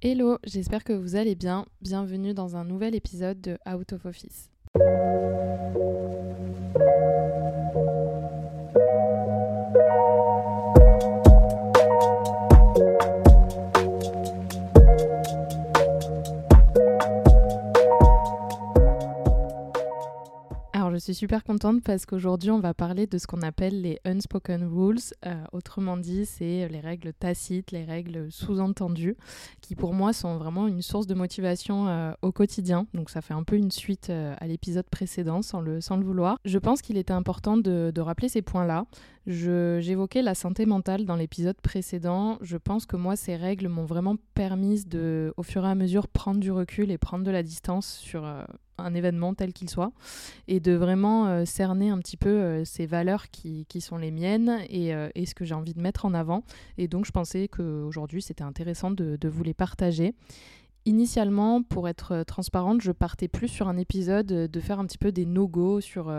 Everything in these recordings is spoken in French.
Hello, j'espère que vous allez bien. Bienvenue dans un nouvel épisode de Out of Office. Suis super contente parce qu'aujourd'hui, on va parler de ce qu'on appelle les unspoken rules. Euh, autrement dit, c'est les règles tacites, les règles sous-entendues, qui pour moi sont vraiment une source de motivation euh, au quotidien. Donc ça fait un peu une suite euh, à l'épisode précédent sans le, sans le vouloir. Je pense qu'il était important de, de rappeler ces points-là. J'évoquais la santé mentale dans l'épisode précédent. Je pense que moi, ces règles m'ont vraiment permis de, au fur et à mesure, prendre du recul et prendre de la distance sur un événement tel qu'il soit et de vraiment euh, cerner un petit peu euh, ces valeurs qui, qui, sont les miennes et, euh, et ce que j'ai envie de mettre en avant. Et donc je pensais qu'aujourd'hui c'était intéressant de, de, vous les partager. Initialement, pour être transparente, je partais plus sur un épisode de faire un petit peu des no-go sur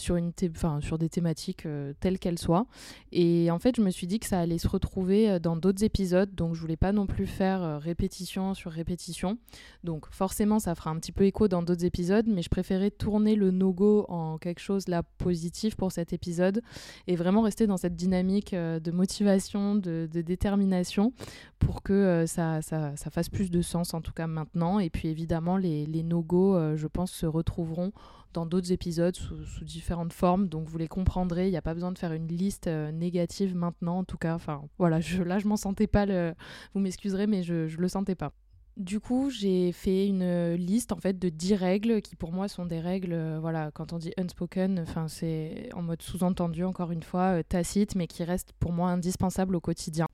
sur, une sur des thématiques euh, telles qu'elles soient. Et en fait, je me suis dit que ça allait se retrouver euh, dans d'autres épisodes, donc je voulais pas non plus faire euh, répétition sur répétition. Donc forcément, ça fera un petit peu écho dans d'autres épisodes, mais je préférais tourner le no-go en quelque chose là positif pour cet épisode et vraiment rester dans cette dynamique de motivation, de, détermination pour que ça, ça, ça, fasse plus de sens en tout cas maintenant. Et puis évidemment, les, les no-go, je pense, se retrouveront dans d'autres épisodes sous, différentes formes. Donc vous les comprendrez, il n'y a pas besoin de faire une liste euh, négative maintenant en tout cas. Enfin voilà, je, là je m'en sentais pas, le... vous m'excuserez mais je ne le sentais pas. Du coup, j'ai fait une liste en fait de 10 règles qui pour moi sont des règles, euh, voilà, quand on dit unspoken, enfin c'est en mode sous-entendu encore une fois, euh, tacite, mais qui restent pour moi indispensables au quotidien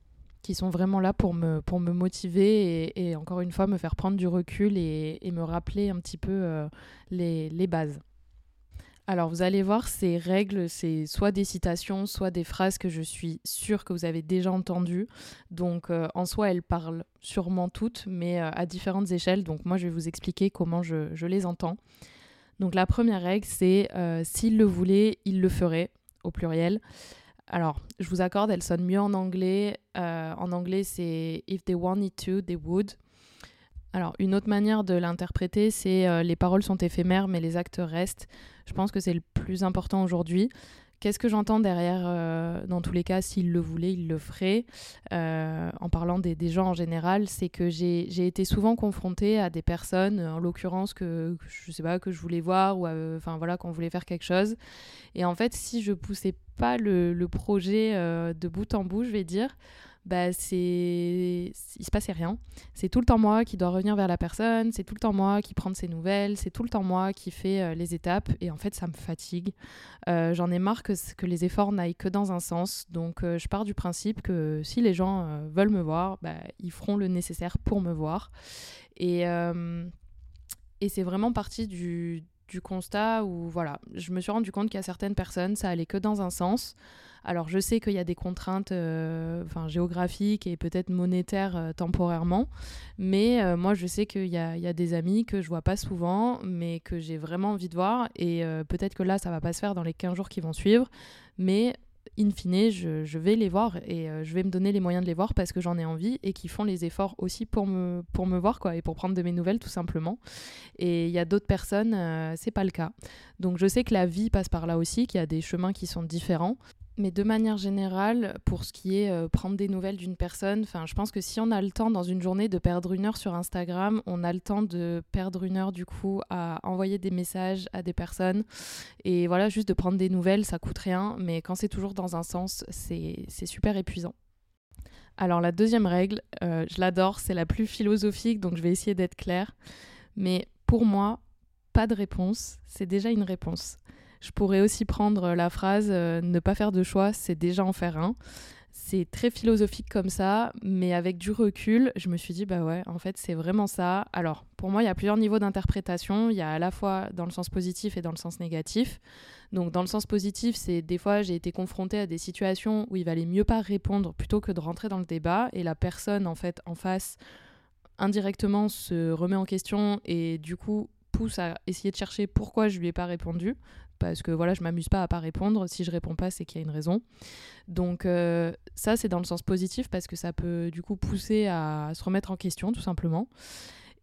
qui sont vraiment là pour me, pour me motiver et, encore une fois me faire prendre du recul et, me rappeler un petit peu euh, les, les, bases. Alors vous allez voir, ces règles, c'est soit des citations, soit des phrases que je suis sûre que vous avez déjà entendues. Donc euh, en soi, elles parlent sûrement toutes, mais euh, à différentes échelles. Donc moi, je vais vous expliquer comment je, je les entends. Donc la première règle, c'est s'il le voulait, il le ferait, au pluriel. Alors, je vous accorde, elle sonne mieux en anglais. Euh, en anglais, c'est If they wanted to, they would. Alors, une autre manière de l'interpréter, c'est euh, les paroles sont éphémères, mais les actes restent. Je pense que c'est le plus important aujourd'hui. Qu'est-ce que j'entends derrière euh, Dans tous les cas, s'il le voulait, il le ferait. en parlant des, gens en général, c'est que j'ai été souvent confrontée à des personnes, en l'occurrence que, je sais pas que je voulais voir ou enfin voilà qu'on voulait faire quelque chose. Et en fait, si je poussais pas le, projet euh, de bout en bout, je vais dire, bah c'est il se passait rien. C'est tout le temps moi qui dois revenir vers la personne, c'est tout le temps moi qui prend ses nouvelles, c'est tout le temps moi qui fait euh, les étapes et en fait ça me fatigue. Euh, j'en ai marre que, les efforts n'aillent que dans un sens, donc je pars du principe que si les gens veulent me voir, bah, ils feront le nécessaire pour me voir. Et, et c'est vraiment parti du, du constat où voilà, je me suis rendu compte a certaines personnes, ça allait que dans un sens. Alors je sais qu'il y a des contraintes euh, géographiques et peut-être monétaires euh, temporairement, mais euh, moi je sais qu'il y, a, des amis que je vois pas souvent, mais que j'ai vraiment envie de voir, et peut-être que là ça va pas se faire dans les 15 jours qui vont suivre, mais in fine, je, vais les voir et je vais me donner les moyens de les voir parce que j'en ai envie et qui font les efforts aussi pour me, pour me voir quoi, et pour prendre de mes nouvelles tout simplement. Et il y a d'autres personnes, euh, c'est pas le cas. Donc je sais que la vie passe par là aussi, qu'il y a des chemins qui sont différents. Mais de manière générale, pour ce qui est euh, prendre des nouvelles d'une personne, enfin, je pense que si on a le temps dans une journée de perdre une heure sur Instagram, on a le temps de perdre une heure du coup à envoyer des messages à des personnes. Et voilà, juste de prendre des nouvelles, ça coûte rien, mais quand c'est toujours dans un sens, c'est super épuisant. Alors la deuxième règle, euh, je l'adore, c'est la plus philosophique, donc je vais essayer d'être claire. Mais pour moi, pas de réponse, c'est déjà une réponse. Je pourrais aussi prendre la phrase euh, ne pas faire de choix, c'est déjà en faire un. C'est très philosophique comme ça, mais avec du recul, je me suis dit, bah ouais, en fait, c'est vraiment ça. Alors, pour moi, il y a plusieurs niveaux d'interprétation. Il y a à la fois dans le sens positif et dans le sens négatif. Donc, dans le sens positif, c'est des fois, j'ai été confrontée à des situations où il valait mieux pas répondre plutôt que de rentrer dans le débat. Et la personne, en fait, en face, indirectement, se remet en question et du coup, pousse à essayer de chercher pourquoi je lui ai pas répondu. Parce que voilà, je m'amuse pas à pas répondre. Si je réponds pas, c'est qu'il y a une raison. Donc euh, ça, c'est dans le sens positif parce que ça peut du coup pousser à se remettre en question, tout simplement.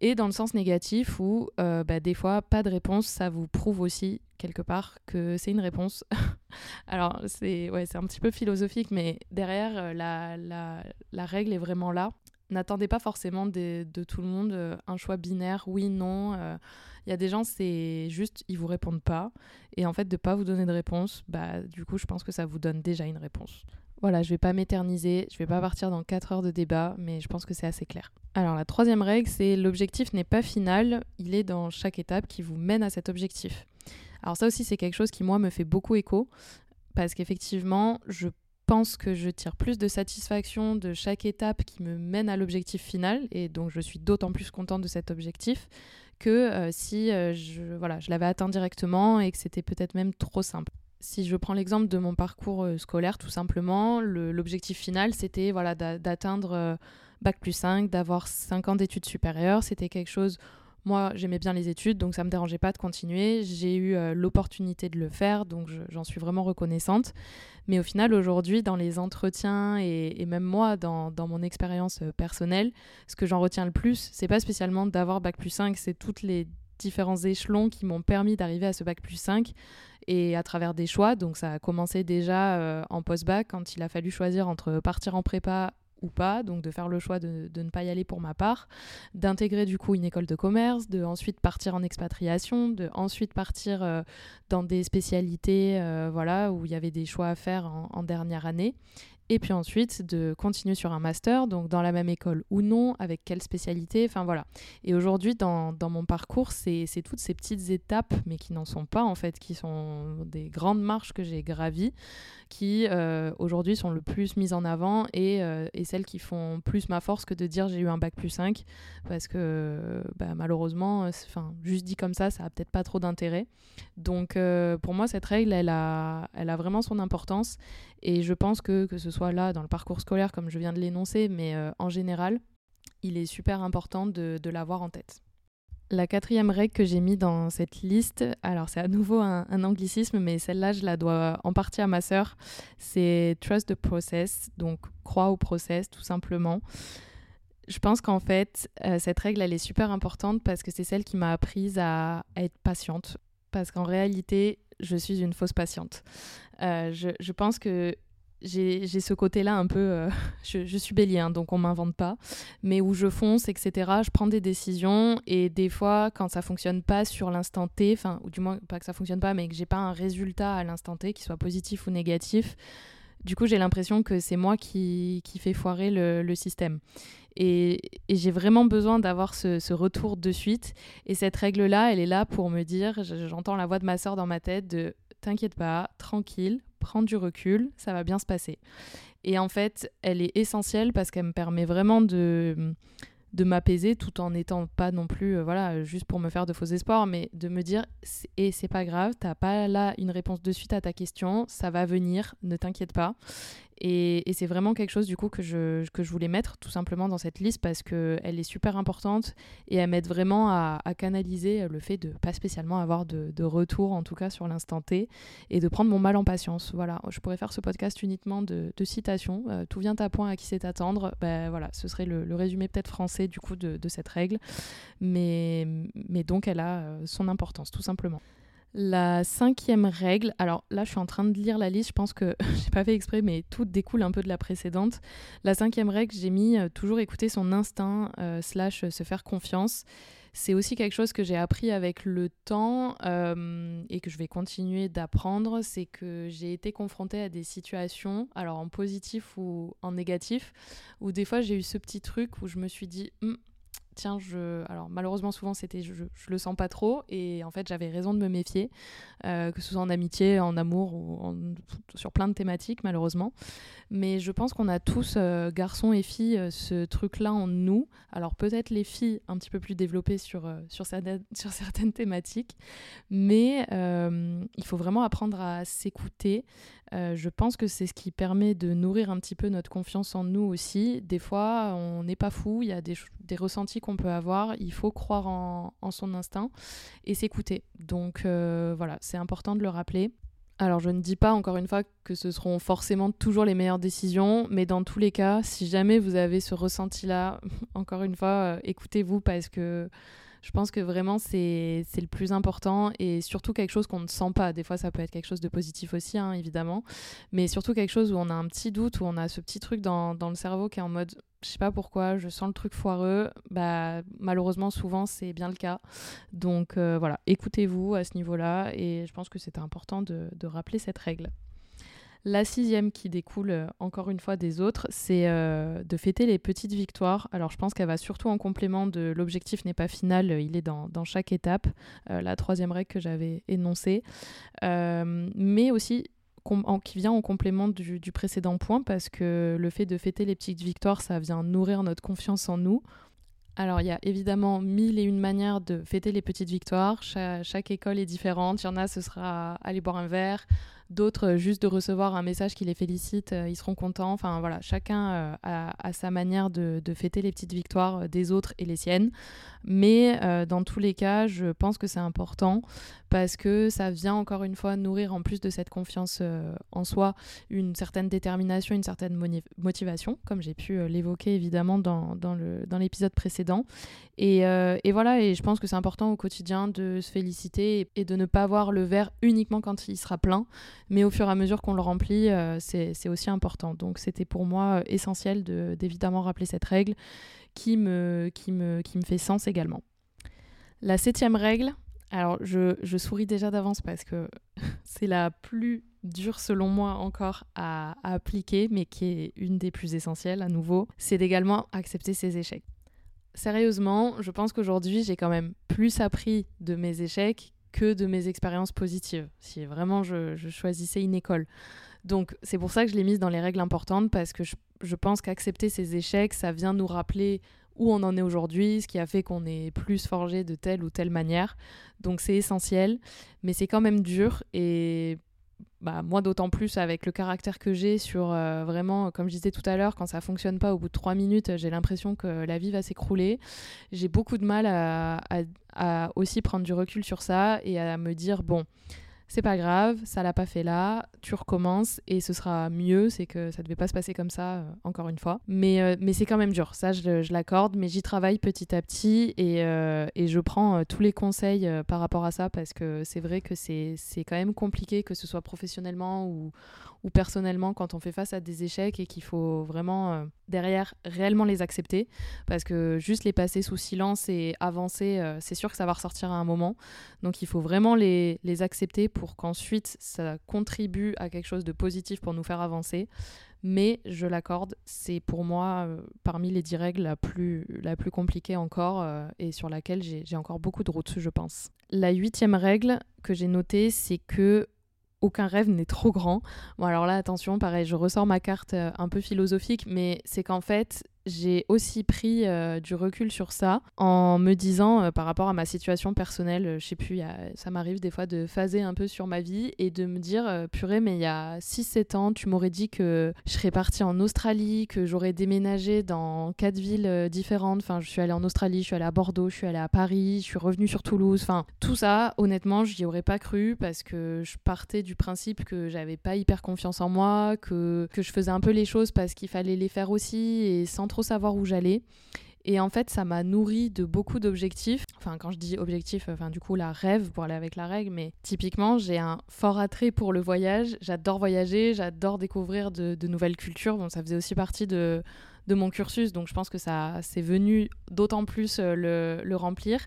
Et dans le sens négatif où euh, bah, des fois, pas de réponse, ça vous prouve aussi quelque part que c'est une réponse. Alors c'est ouais, un petit peu philosophique, mais derrière, euh, la, la, la règle est vraiment là. N'attendez pas forcément de, tout le monde un choix binaire, oui, non. Il y a des gens, c'est juste, ils vous répondent pas. Et en fait, de pas vous donner de réponse, bah, du coup, je pense que ça vous donne déjà une réponse. Voilà, je vais pas m'éterniser, je vais pas partir dans 4 heures de débat, mais je pense que c'est assez clair. Alors la troisième règle, c'est l'objectif n'est pas final, il est dans chaque étape qui vous mène à cet objectif. Alors ça aussi c'est quelque chose qui moi me fait beaucoup écho, parce qu'effectivement je pense que je tire plus de satisfaction de chaque étape qui me mène à l'objectif final, et donc je suis d'autant plus contente de cet objectif que euh, si euh, je, voilà, je l'avais atteint directement et que c'était peut-être même trop simple. Si je prends l'exemple de mon parcours euh, scolaire, tout simplement, l'objectif final, c'était voilà, d'atteindre Bac plus 5, d'avoir 5 ans d'études supérieures. C'était quelque chose moi, j'aimais bien les études, donc ça me dérangeait pas de continuer. J'ai eu euh, l'opportunité de le faire, donc j'en suis vraiment reconnaissante. Mais au final, aujourd'hui, dans les entretiens et, même moi, dans, mon expérience euh, personnelle, ce que j'en retiens le plus, c'est pas spécialement d'avoir bac plus 5, c'est toutes les différents échelons qui m'ont permis d'arriver à ce bac plus 5 et à travers des choix. Donc ça a commencé déjà euh, en post-bac quand il a fallu choisir entre partir en prépa ou pas, donc de faire le choix de, ne pas y aller pour ma part, d'intégrer du coup une école de commerce, de ensuite partir en expatriation, de ensuite partir euh, dans des spécialités euh, voilà, où il y avait des choix à faire en dernière année et puis ensuite de continuer sur un master, donc dans la même école ou non, avec quelle spécialité, enfin voilà. Et aujourd'hui, dans, dans, mon parcours, c'est toutes ces petites étapes, mais qui n'en sont pas en fait, qui sont des grandes marches que j'ai gravies, qui euh, aujourd'hui sont le plus mises en avant et, euh, et, celles qui font plus ma force que de dire j'ai eu un bac plus 5, parce que bah, malheureusement, enfin, juste dit comme ça, ça a peut-être pas trop d'intérêt. Donc euh, pour moi, cette règle, elle a, elle a vraiment son importance et je pense que que ce soit là dans le parcours scolaire comme je viens de l'énoncer, mais euh, en général, il est super important de, l'avoir en tête. La quatrième règle que j'ai mis dans cette liste, alors c'est à nouveau un, anglicisme, mais celle-là, je la dois en partie à ma sœur, c'est trust the process, donc crois au process tout simplement. Je pense qu'en fait, euh, cette règle, elle est super importante parce que c'est celle qui m'a apprise à, être patiente. Parce qu'en réalité, je suis une fausse patiente. Euh, je, pense que j'ai ce côté-là un peu, euh, je, suis bélier, hein, donc on m'invente pas, mais où je fonce, etc. Je prends des décisions et des fois, quand ça fonctionne pas sur l'instant T, ou du moins pas que ça fonctionne pas, mais que j'ai pas un résultat à l'instant T, qui soit positif ou négatif, du coup, j'ai l'impression que c'est moi qui, qui fais foirer le, système. Et, j'ai vraiment besoin d'avoir ce, retour de suite. Et cette règle-là, elle est là pour me dire, j'entends la voix de ma soeur dans ma tête de t'inquiète pas, tranquille, prends du recul, ça va bien se passer. Et en fait, elle est essentielle parce qu'elle me permet vraiment de de m'apaiser tout en n'étant pas non plus euh, voilà juste pour me faire de faux espoirs mais de me dire et c'est pas grave t'as pas là une réponse de suite à ta question ça va venir ne t'inquiète pas et, c'est vraiment quelque chose du coup que je, que je voulais mettre tout simplement dans cette liste parce qu'elle est super importante et elle m'aide vraiment à, canaliser le fait de pas spécialement avoir de, retour en tout cas sur l'instant T et de prendre mon mal en patience. Voilà, je pourrais faire ce podcast uniquement de, citations. Euh, tout vient à point à qui sait attendre. Ben voilà, ce serait le, résumé peut-être français du coup de, cette règle. Mais, mais donc elle a euh, son importance tout simplement. La cinquième règle, alors là je suis en train de lire la liste, je pense que j'ai pas fait exprès, mais tout découle un peu de la précédente. La cinquième règle, j'ai mis euh, toujours écouter son instinct euh, slash se faire confiance. C'est aussi quelque chose que j'ai appris avec le temps euh, et que je vais continuer d'apprendre, c'est que j'ai été confrontée à des situations, alors en positif ou en négatif, où des fois j'ai eu ce petit truc où je me suis dit, hum, tiens, je. Alors, malheureusement, souvent, c'était je, je, le sens pas trop. Et en fait, j'avais raison de me méfier, euh, que ce soit en amitié, en amour ou sur plein de thématiques, malheureusement. Mais je pense qu'on a tous, euh, garçons et filles, euh, ce truc-là en nous. Alors, peut-être les filles un petit peu plus développées sur, sur, certaines, sur certaines thématiques. Mais il faut vraiment apprendre à s'écouter. Euh, je pense que c'est ce qui permet de nourrir un petit peu notre confiance en nous aussi. Des fois, on n'est pas fou, il y a des, ressentis qu'on peut avoir, il faut croire en, son instinct et s'écouter. Donc euh, voilà, c'est important de le rappeler. Alors je ne dis pas encore une fois que ce seront forcément toujours les meilleures décisions, mais dans tous les cas, si jamais vous avez ce ressenti-là, encore une fois, euh, écoutez-vous parce que je pense que vraiment, c'est le plus important et surtout quelque chose qu'on ne sent pas. Des fois, ça peut être quelque chose de positif aussi, hein, évidemment, mais surtout quelque chose où on a un petit doute, où on a ce petit truc dans, dans le cerveau qui est en mode je sais pas pourquoi, je sens le truc foireux. Bah, malheureusement, souvent, c'est bien le cas. Donc euh, voilà, écoutez-vous à ce niveau-là et je pense que c'est important de, de rappeler cette règle. La sixième qui découle euh, encore une fois des autres, c'est euh, de fêter les petites victoires. Alors je pense qu'elle va surtout en complément de l'objectif n'est pas final, euh, il est dans, chaque étape, la troisième règle que j'avais énoncée, mais aussi qui vient en complément du, du, précédent point parce que le fait de fêter les petites victoires, ça vient nourrir notre confiance en nous. Alors, il y a évidemment mille et une manières de fêter les petites victoires. chaque école est différente. Il y en a, ce sera aller boire un verre, D'autres, euh, juste de recevoir un message qui les félicite, euh, ils seront contents. Enfin voilà, chacun euh, a, sa manière de, fêter les petites victoires des autres et les siennes. Mais dans tous les cas, je pense que c'est important parce que ça vient encore une fois nourrir en plus de cette confiance en soi une certaine détermination, une certaine motivation, comme j'ai pu l'évoquer évidemment dans, dans l'épisode précédent. Et, et, voilà, et je pense que c'est important au quotidien de se féliciter et de ne pas voir le verre uniquement quand il sera plein, mais au fur et à mesure qu'on le remplit, euh, c'est aussi important. Donc c'était pour moi euh, essentiel d'évidemment rappeler cette règle qui me, fait sens également. La septième règle, alors je, je souris déjà d'avance parce que c'est la plus dure selon moi encore à, à, appliquer, mais qui est une des plus essentielles à nouveau, c'est d'également accepter ses échecs. Sérieusement, je pense qu'aujourd'hui j'ai quand même plus appris de mes échecs que de mes expériences positives, si vraiment je, choisissais une école. Donc c'est pour ça que je l'ai mise dans les règles importantes, parce que je, pense qu'accepter ces échecs, ça vient nous rappeler où on en est aujourd'hui, ce qui a fait qu'on est plus forgé de telle ou telle manière. Donc c'est essentiel, mais c'est quand même dur et bah, moi d'autant plus avec le caractère que j'ai sur euh, vraiment, comme je disais tout à l'heure, quand ça fonctionne pas au bout de trois minutes, j'ai l'impression que la vie va s'écrouler. J'ai beaucoup de mal à, aussi prendre du recul sur ça et à me dire, bon, c'est pas grave, ça l'a pas fait là, tu recommences et ce sera mieux, c'est que ça devait pas se passer comme ça, euh, encore une fois. Mais, euh, mais c'est quand même dur, ça je, l'accorde, mais j'y travaille petit à petit et, euh, et je prends tous les conseils par rapport à ça parce que c'est vrai que c'est quand même compliqué, que ce soit professionnellement ou, ou personnellement quand on fait face à des échecs et qu'il faut vraiment derrière réellement les accepter parce que juste les passer sous silence et avancer, c'est sûr que ça va ressortir à un moment. Donc il faut vraiment les, les accepter pour qu'ensuite ça contribue à quelque chose de positif pour nous faire avancer. Mais je l'accorde, c'est pour moi euh, parmi les dix règles la plus, compliquée encore et sur laquelle j'ai encore beaucoup de routes, je pense. La huitième règle que j'ai notée, c'est que aucun rêve n'est trop grand. Bon alors là attention, pareil, je ressors ma carte euh, un peu philosophique, mais c'est qu'en fait, j'ai aussi pris euh, du recul sur ça en me disant, euh, par rapport à ma situation personnelle, euh, je sais plus, ça m'arrive des fois de phaser un peu sur ma vie et de me dire, purée, mais il y a 6-7 ans, tu m'aurais dit que je serais partie en Australie, que j'aurais déménagé dans quatre villes différentes. Enfin, je suis allée en Australie, je suis allée à Bordeaux, je suis allée à Paris, je suis revenue sur Toulouse. Enfin, tout ça, honnêtement, je n'y aurais pas cru parce que je partais du principe que j'avais pas hyper confiance en moi, que, que je faisais un peu les choses parce qu'il fallait les faire aussi et sans trop savoir où j'allais. Et en fait, ça m'a nourri de beaucoup d'objectifs. Enfin, quand je dis objectif, enfin, du coup, la rêve pour aller avec la règle, mais typiquement, j'ai un fort attrait pour le voyage. J'adore voyager, j'adore découvrir de, de, nouvelles cultures. Bon, ça faisait aussi partie de, de mon cursus, donc je pense que ça c'est venu d'autant plus euh, le, remplir.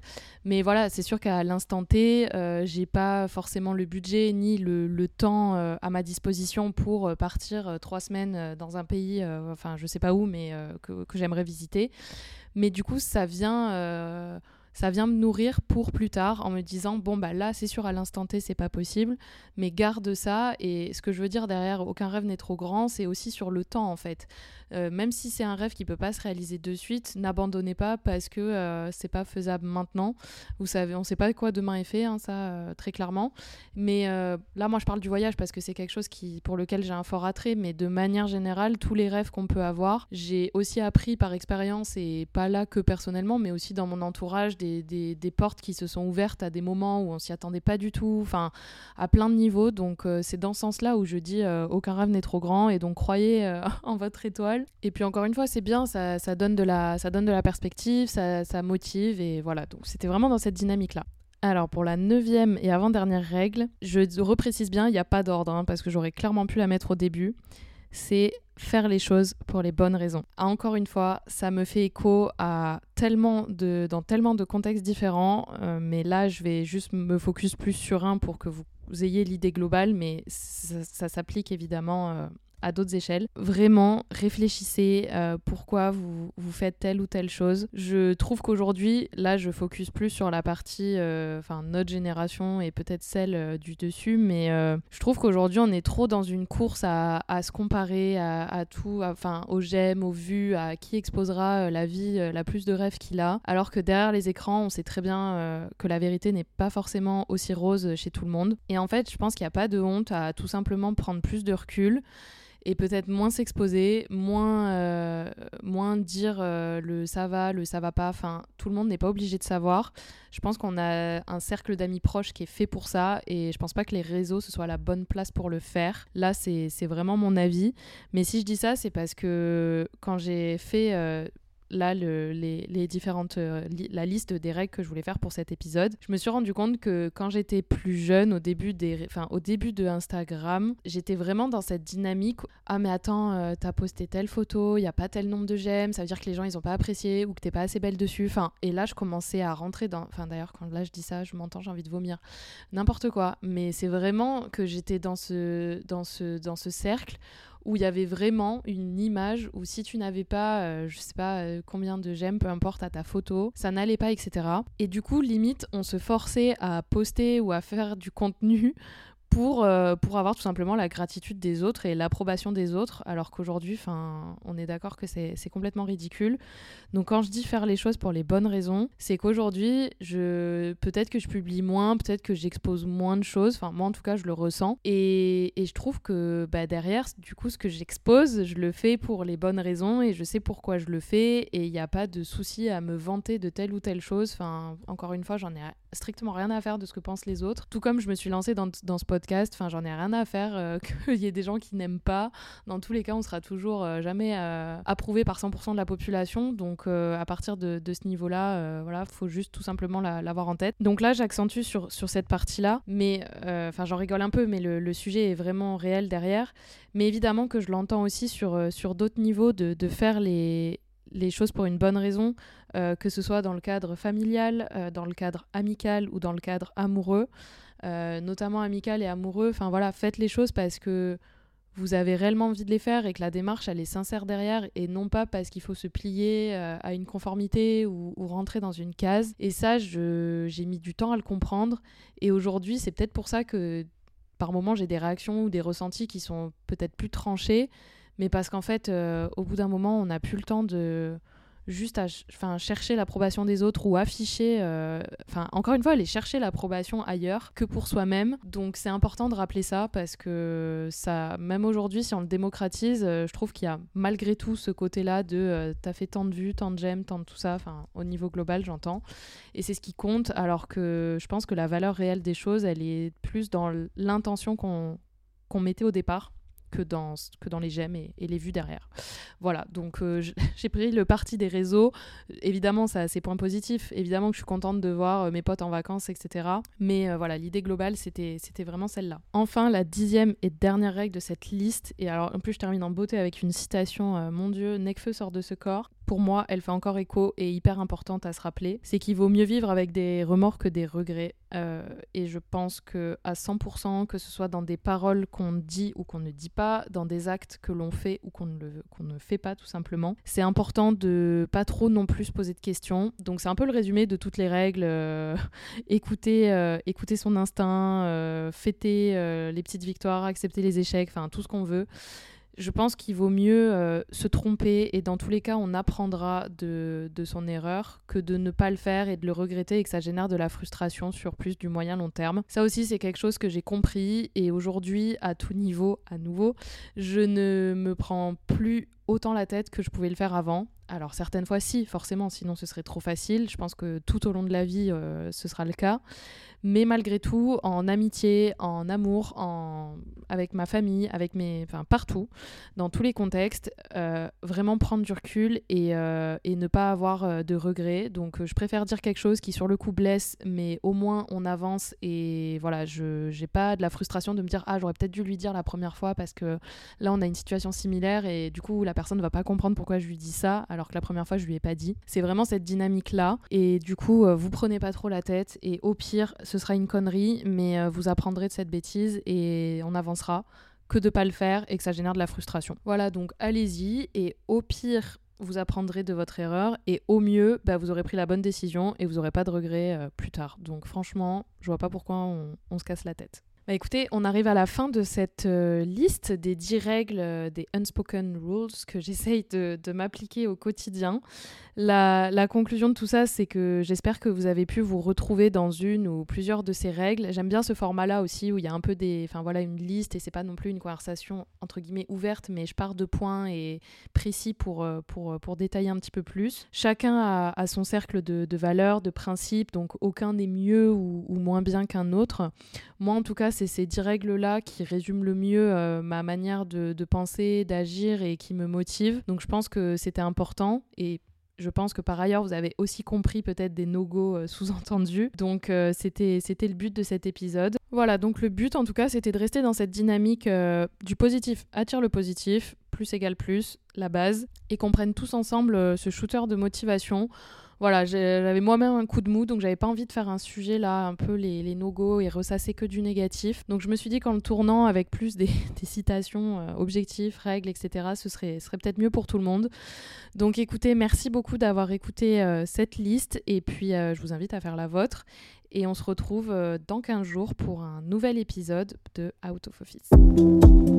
Mais voilà, c'est sûr qu'à l'instant T, euh, j'ai pas forcément le budget ni le, temps euh, à ma disposition pour partir trois semaines dans un pays, enfin je sais pas où, mais que, que j'aimerais visiter. Mais du coup, ça vient ça vient me nourrir pour plus tard en me disant bon bah là c'est sûr à l'instant T c'est pas possible mais garde ça. Et ce que je veux dire derrière aucun rêve n'est trop grand c'est aussi sur le temps en fait. Euh, même si c'est un rêve qui peut pas se réaliser de suite n'abandonnez pas parce que euh, c'est pas faisable maintenant. Vous savez on sait pas quoi demain est fait hein, ça euh, très clairement. Mais là moi je parle du voyage parce que c'est quelque chose qui pour lequel j'ai un fort attrait mais de manière générale tous les rêves qu'on peut avoir j'ai aussi appris par expérience et pas là que personnellement mais aussi dans mon entourage des, des, portes qui se sont ouvertes à des moments où on s'y attendait pas du tout enfin à plein de niveaux donc c'est dans ce sens là où je dis aucun rêve n'est trop grand et donc croyez en votre étoile et puis encore une fois, c'est bien, ça, ça, donne de la, ça donne de la perspective, ça, ça motive, et voilà. Donc c'était vraiment dans cette dynamique-là. Alors pour la neuvième et avant-dernière règle, je reprécise bien, il n'y a pas d'ordre, hein, parce que j'aurais clairement pu la mettre au début. C'est faire les choses pour les bonnes raisons. Ah, encore une fois, ça me fait écho à tellement de, dans tellement de contextes différents, euh, mais là je vais juste me focus plus sur un pour que vous, ayez l'idée globale, mais ça, s'applique évidemment euh, à d'autres échelles. Vraiment, réfléchissez euh, pourquoi vous, vous, faites telle ou telle chose. Je trouve qu'aujourd'hui, là, je focus plus sur la partie, euh, enfin, notre génération et peut-être celle euh, du dessus, mais je trouve qu'aujourd'hui, on est trop dans une course à, se comparer à, à tout, enfin, aux j'aime, aux vues, à qui exposera la vie, la plus de rêves qu'il a, alors que derrière les écrans, on sait très bien que la vérité n'est pas forcément aussi rose chez tout le monde. Et en fait, je pense qu'il n'y a pas de honte à tout simplement prendre plus de recul et peut-être moins s'exposer, moins, euh, moins dire euh, le ça va, le ça va pas. Enfin, tout le monde n'est pas obligé de savoir. Je pense qu'on a un cercle d'amis proches qui est fait pour ça et je pense pas que les réseaux ce soit la bonne place pour le faire. Là, c'est vraiment mon avis. Mais si je dis ça, c'est parce que quand j'ai fait là les, différentes euh, la liste des règles que je voulais faire pour cet épisode. Je me suis rendu compte que quand j'étais plus jeune au début des enfin au début de Instagram j'étais vraiment dans cette dynamique ah mais attends euh, t'as posté telle photo il y a pas tel nombre de j'aime ça veut dire que les gens ils ont pas apprécié ou que t'es pas assez belle dessus enfin et là je commençais à rentrer dans enfin d'ailleurs quand là je dis ça je m'entends j'ai envie de vomir. N'importe quoi. Mais c'est vraiment que j'étais dans ce dans ce dans ce cercle où il y avait vraiment une image où si tu n'avais pas, euh, je sais pas euh, combien de j'aime, peu importe à ta photo, ça n'allait pas, etc. Et du coup, limite, on se forçait à poster ou à faire du contenu pour, euh, pour avoir tout simplement la gratitude des autres et l'approbation des autres, alors qu'aujourd'hui, on est d'accord que c'est complètement ridicule. Donc quand je dis faire les choses pour les bonnes raisons, c'est qu'aujourd'hui, peut-être que je publie moins, peut-être que j'expose moins de choses, enfin moi en tout cas je le ressens, et, et je trouve que bah, derrière, du coup, ce que j'expose, je le fais pour les bonnes raisons et je sais pourquoi je le fais, et il n'y a pas de souci à me vanter de telle ou telle chose, enfin encore une fois, j'en ai strictement rien à faire de ce que pensent les autres, tout comme je me suis lancée dans, dans ce podcast Enfin, j'en ai rien à faire euh, qu'il y ait des gens qui n'aiment pas. Dans tous les cas, on sera toujours euh, jamais euh, approuvé par 100% de la population. Donc, à partir de, ce niveau-là, voilà, faut juste tout simplement l'avoir en tête. Donc là, j'accentue sur, sur cette partie-là, mais enfin, j'en rigole un peu, mais le, sujet est vraiment réel derrière. Mais évidemment que je l'entends aussi sur, sur d'autres niveaux de, de faire les, les choses pour une bonne raison, que ce soit dans le cadre familial, dans le cadre amical ou dans le cadre amoureux. Euh, notamment amical et amoureux. Enfin voilà, faites les choses parce que vous avez réellement envie de les faire et que la démarche elle est sincère derrière et non pas parce qu'il faut se plier euh, à une conformité ou, rentrer dans une case. Et ça, j'ai mis du temps à le comprendre. Et aujourd'hui, c'est peut-être pour ça que par moments j'ai des réactions ou des ressentis qui sont peut-être plus tranchés, mais parce qu'en fait, euh, au bout d'un moment, on n'a plus le temps de juste chercher l'approbation des autres ou afficher, euh, enfin encore une fois, aller chercher l'approbation ailleurs que pour soi-même. Donc c'est important de rappeler ça parce que ça, même aujourd'hui, si on le démocratise, euh, je trouve qu'il y a malgré tout ce côté-là de t'as fait tant de vues, tant de j'aime, tant de tout ça, enfin au niveau global, j'entends. Et c'est ce qui compte, alors que je pense que la valeur réelle des choses, elle est plus dans l'intention qu'on mettait au départ que dans, que dans les j'aime et, les vues derrière. Voilà, donc euh, j'ai pris le parti des réseaux. Évidemment, ça a ses points positifs. Évidemment que je suis contente de voir euh, mes potes en vacances, etc. Mais euh, voilà, l'idée globale, c'était vraiment celle-là. Enfin, la dixième et dernière règle de cette liste, et alors en plus je termine en beauté avec une citation, Mon Dieu, Necfeu sort de ce corps. Pour moi, elle fait encore écho et hyper importante à se rappeler, c'est qu'il vaut mieux vivre avec des remords que des regrets. Euh, et je pense que à 100%, que ce soit dans des paroles qu'on dit ou qu'on ne dit pas, dans des actes que l'on fait ou qu'on ne, fait pas tout simplement, c'est important de pas trop non plus se poser de questions. Donc c'est un peu le résumé de toutes les règles. Euh, écouter, euh, écouter son instinct, fêter les petites victoires, accepter les échecs, enfin tout ce qu'on veut je pense qu'il vaut mieux euh, se tromper et dans tous les cas on apprendra de, son erreur que de ne pas le faire et de le regretter et que ça génère de la frustration sur plus du moyen long terme. Ça aussi c'est quelque chose que j'ai compris et aujourd'hui à tout niveau à nouveau je ne me prends plus autant la tête que je pouvais le faire avant. Alors certaines fois si, forcément, sinon ce serait trop facile. Je pense que tout au long de la vie, euh, ce sera le cas. Mais malgré tout, en amitié, en amour, en... avec ma famille, avec mes... Enfin, partout, dans tous les contextes, euh, vraiment prendre du recul et, euh, et ne pas avoir de regrets. Donc je préfère dire quelque chose qui sur le coup blesse, mais au moins on avance et voilà, je n'ai pas de la frustration de me dire ah j'aurais peut-être dû lui dire la première fois parce que là on a une situation similaire et du coup la personne ne va pas comprendre pourquoi je lui dis ça alors que la première fois je lui ai pas dit. C'est vraiment cette dynamique là et du coup euh, vous prenez pas trop la tête et au pire ce sera une connerie mais euh, vous apprendrez de cette bêtise et on avancera que de pas le faire et que ça génère de la frustration. Voilà donc allez-y et au pire vous apprendrez de votre erreur et au mieux, bah, vous aurez pris la bonne décision et vous n'aurez pas de regrets euh, plus tard. Donc franchement, je vois pas pourquoi on se casse la tête. Bah écoutez, on arrive à la fin de cette euh, liste des 10 règles, euh, des unspoken rules que j'essaye de, m'appliquer au quotidien. La, conclusion de tout ça, c'est que j'espère que vous avez pu vous retrouver dans une ou plusieurs de ces règles. J'aime bien ce format-là aussi où il y a un peu des, enfin voilà, une liste et c'est pas non plus une conversation entre guillemets ouverte, mais je pars de points et précis pour, euh, pour, pour détailler un petit peu plus. Chacun a, son cercle de, valeurs, de principes, donc aucun n'est mieux ou moins bien qu'un autre. Moi, en tout cas, c'est ces dix règles-là qui résument le mieux euh, ma manière de, penser, d'agir et qui me motivent. Donc je pense que c'était important et je pense que par ailleurs, vous avez aussi compris peut-être des no-go euh, sous-entendus. Donc euh, c'était c'était le but de cet épisode. Voilà, donc le but en tout cas, c'était de rester dans cette dynamique du positif attire le positif, plus égale plus, la base, et qu'on prenne tous ensemble ce shooter de motivation voilà, j'avais moi-même un coup de mou, donc j'avais pas envie de faire un sujet là, un peu les, no-go et ressasser que du négatif. Donc je me suis dit qu'en le tournant avec plus des, citations, euh, objectifs, règles, etc., ce serait, serait peut-être mieux pour tout le monde. Donc écoutez, merci beaucoup d'avoir écouté euh, cette liste et puis euh, je vous invite à faire la vôtre. Et on se retrouve dans 15 jours pour un nouvel épisode de Out of Office.